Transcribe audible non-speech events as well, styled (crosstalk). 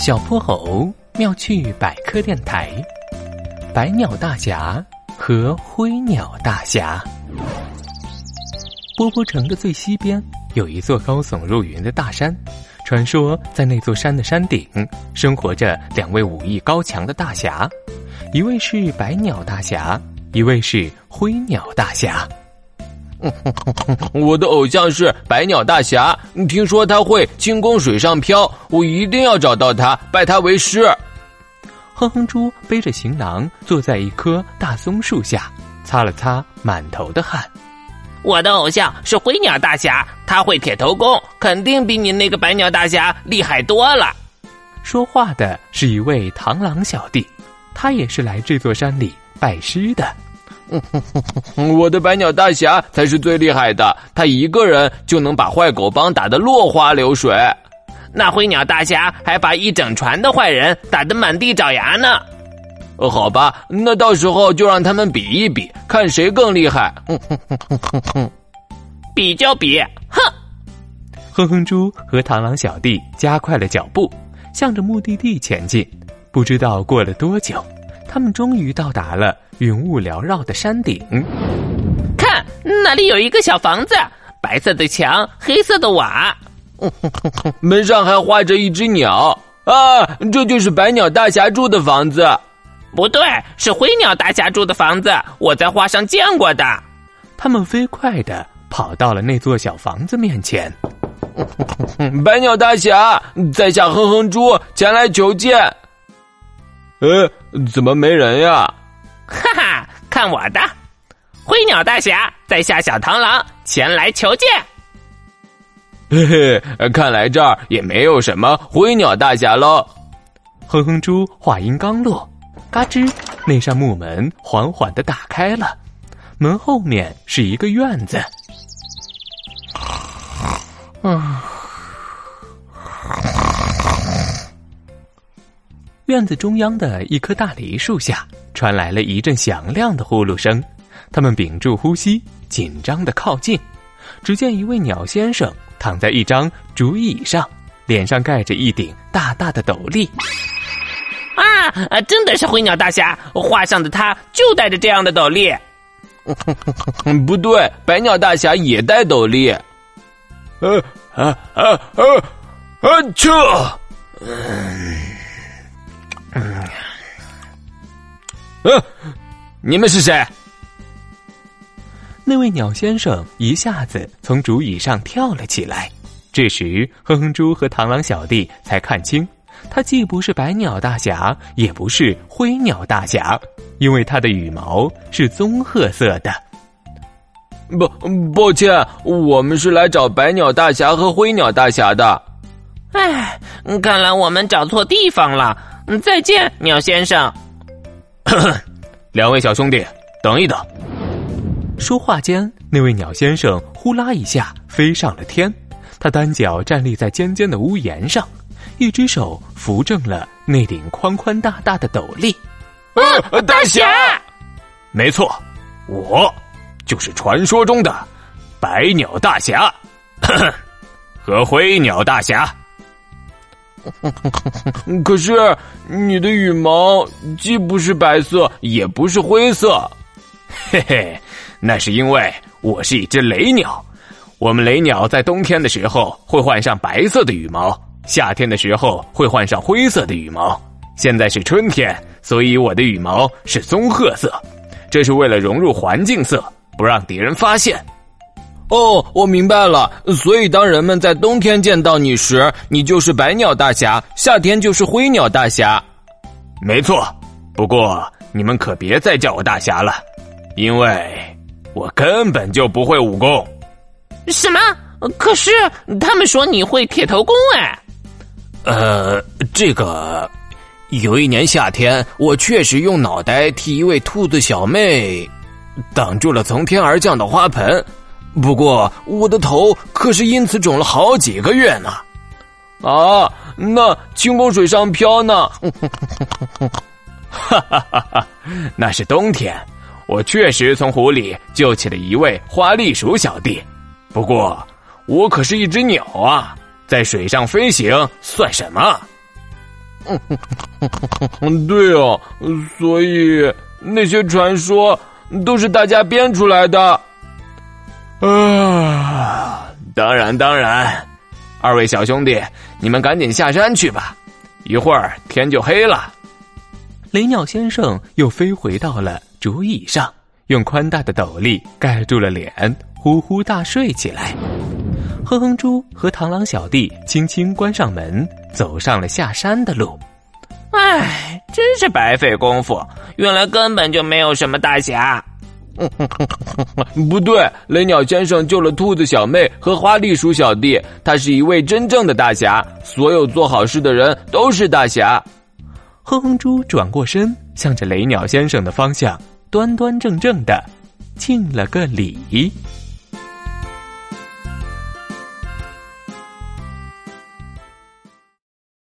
小泼猴妙趣百科电台，百鸟大侠和灰鸟大侠。波波城的最西边有一座高耸入云的大山，传说在那座山的山顶生活着两位武艺高强的大侠，一位是百鸟大侠，一位是灰鸟大侠。(laughs) 我的偶像是百鸟大侠，听说他会轻功水上漂，我一定要找到他，拜他为师。哼哼猪背着行囊坐在一棵大松树下，擦了擦满头的汗。我的偶像是灰鸟大侠，他会铁头功，肯定比你那个百鸟大侠厉害多了。说话的是一位螳螂小弟，他也是来这座山里拜师的。(laughs) 我的百鸟大侠才是最厉害的，他一个人就能把坏狗帮打得落花流水。那灰鸟大侠还把一整船的坏人打得满地找牙呢。好吧，那到时候就让他们比一比，看谁更厉害。(laughs) 比就比，哼！哼哼猪和螳螂小弟加快了脚步，向着目的地前进。不知道过了多久，他们终于到达了。云雾缭绕的山顶，看那里有一个小房子，白色的墙，黑色的瓦，(laughs) 门上还画着一只鸟啊！这就是白鸟大侠住的房子。不对，是灰鸟大侠住的房子，我在画上见过的。他们飞快的跑到了那座小房子面前。(laughs) 白鸟大侠，在下哼哼猪前来求见。呃，怎么没人呀？哈哈，看我的！灰鸟大侠在下小螳螂前来求见。嘿嘿，看来这儿也没有什么灰鸟大侠喽。哼哼猪话音刚落，嘎吱，那扇木门缓缓的打开了，门后面是一个院子。啊。(sighs) 院子中央的一棵大梨树下，传来了一阵响亮的呼噜声。他们屏住呼吸，紧张的靠近。只见一位鸟先生躺在一张竹椅上，脸上盖着一顶大大的斗笠。啊，真的是灰鸟大侠！画上的他就戴着这样的斗笠。(laughs) 不对，白鸟大侠也戴斗笠。呃啊啊啊啊！这，嗯。(laughs) 嗯，呃，你们是谁？那位鸟先生一下子从竹椅上跳了起来。这时，哼哼猪和螳螂小弟才看清，他既不是白鸟大侠，也不是灰鸟大侠，因为他的羽毛是棕褐色的。不，抱歉，我们是来找白鸟大侠和灰鸟大侠的。哎，看来我们找错地方了。再见，鸟先生。(coughs) 两位小兄弟，等一等。说话间，那位鸟先生呼啦一下飞上了天，他单脚站立在尖尖的屋檐上，一只手扶正了那顶宽宽大大的斗笠。啊，大侠！没错，我就是传说中的百鸟大侠，呵 (coughs) 呵和灰鸟大侠。(laughs) 可是你的羽毛既不是白色，也不是灰色，(laughs) 嘿嘿，那是因为我是一只雷鸟。我们雷鸟在冬天的时候会换上白色的羽毛，夏天的时候会换上灰色的羽毛。现在是春天，所以我的羽毛是棕褐色，这是为了融入环境色，不让敌人发现。哦，我明白了。所以，当人们在冬天见到你时，你就是白鸟大侠；夏天就是灰鸟大侠。没错，不过你们可别再叫我大侠了，因为我根本就不会武功。什么？可是他们说你会铁头功哎。呃，这个，有一年夏天，我确实用脑袋替一位兔子小妹挡住了从天而降的花盆。不过我的头可是因此肿了好几个月呢，啊，那轻风水上漂呢？哈哈哈哈那是冬天，我确实从湖里救起了一位花栗鼠小弟。不过我可是一只鸟啊，在水上飞行算什么？(laughs) 对哦，所以那些传说都是大家编出来的。啊，(sighs) 当然当然，二位小兄弟，你们赶紧下山去吧，一会儿天就黑了。雷鸟先生又飞回到了竹椅上，用宽大的斗笠盖住了脸，呼呼大睡起来。哼哼猪和螳螂小弟轻轻关上门，走上了下山的路。唉，真是白费功夫，原来根本就没有什么大侠。(laughs) 不对，雷鸟先生救了兔子小妹和花栗鼠小弟，他是一位真正的大侠。所有做好事的人都是大侠。哼哼猪转过身，向着雷鸟先生的方向，端端正正的敬了个礼。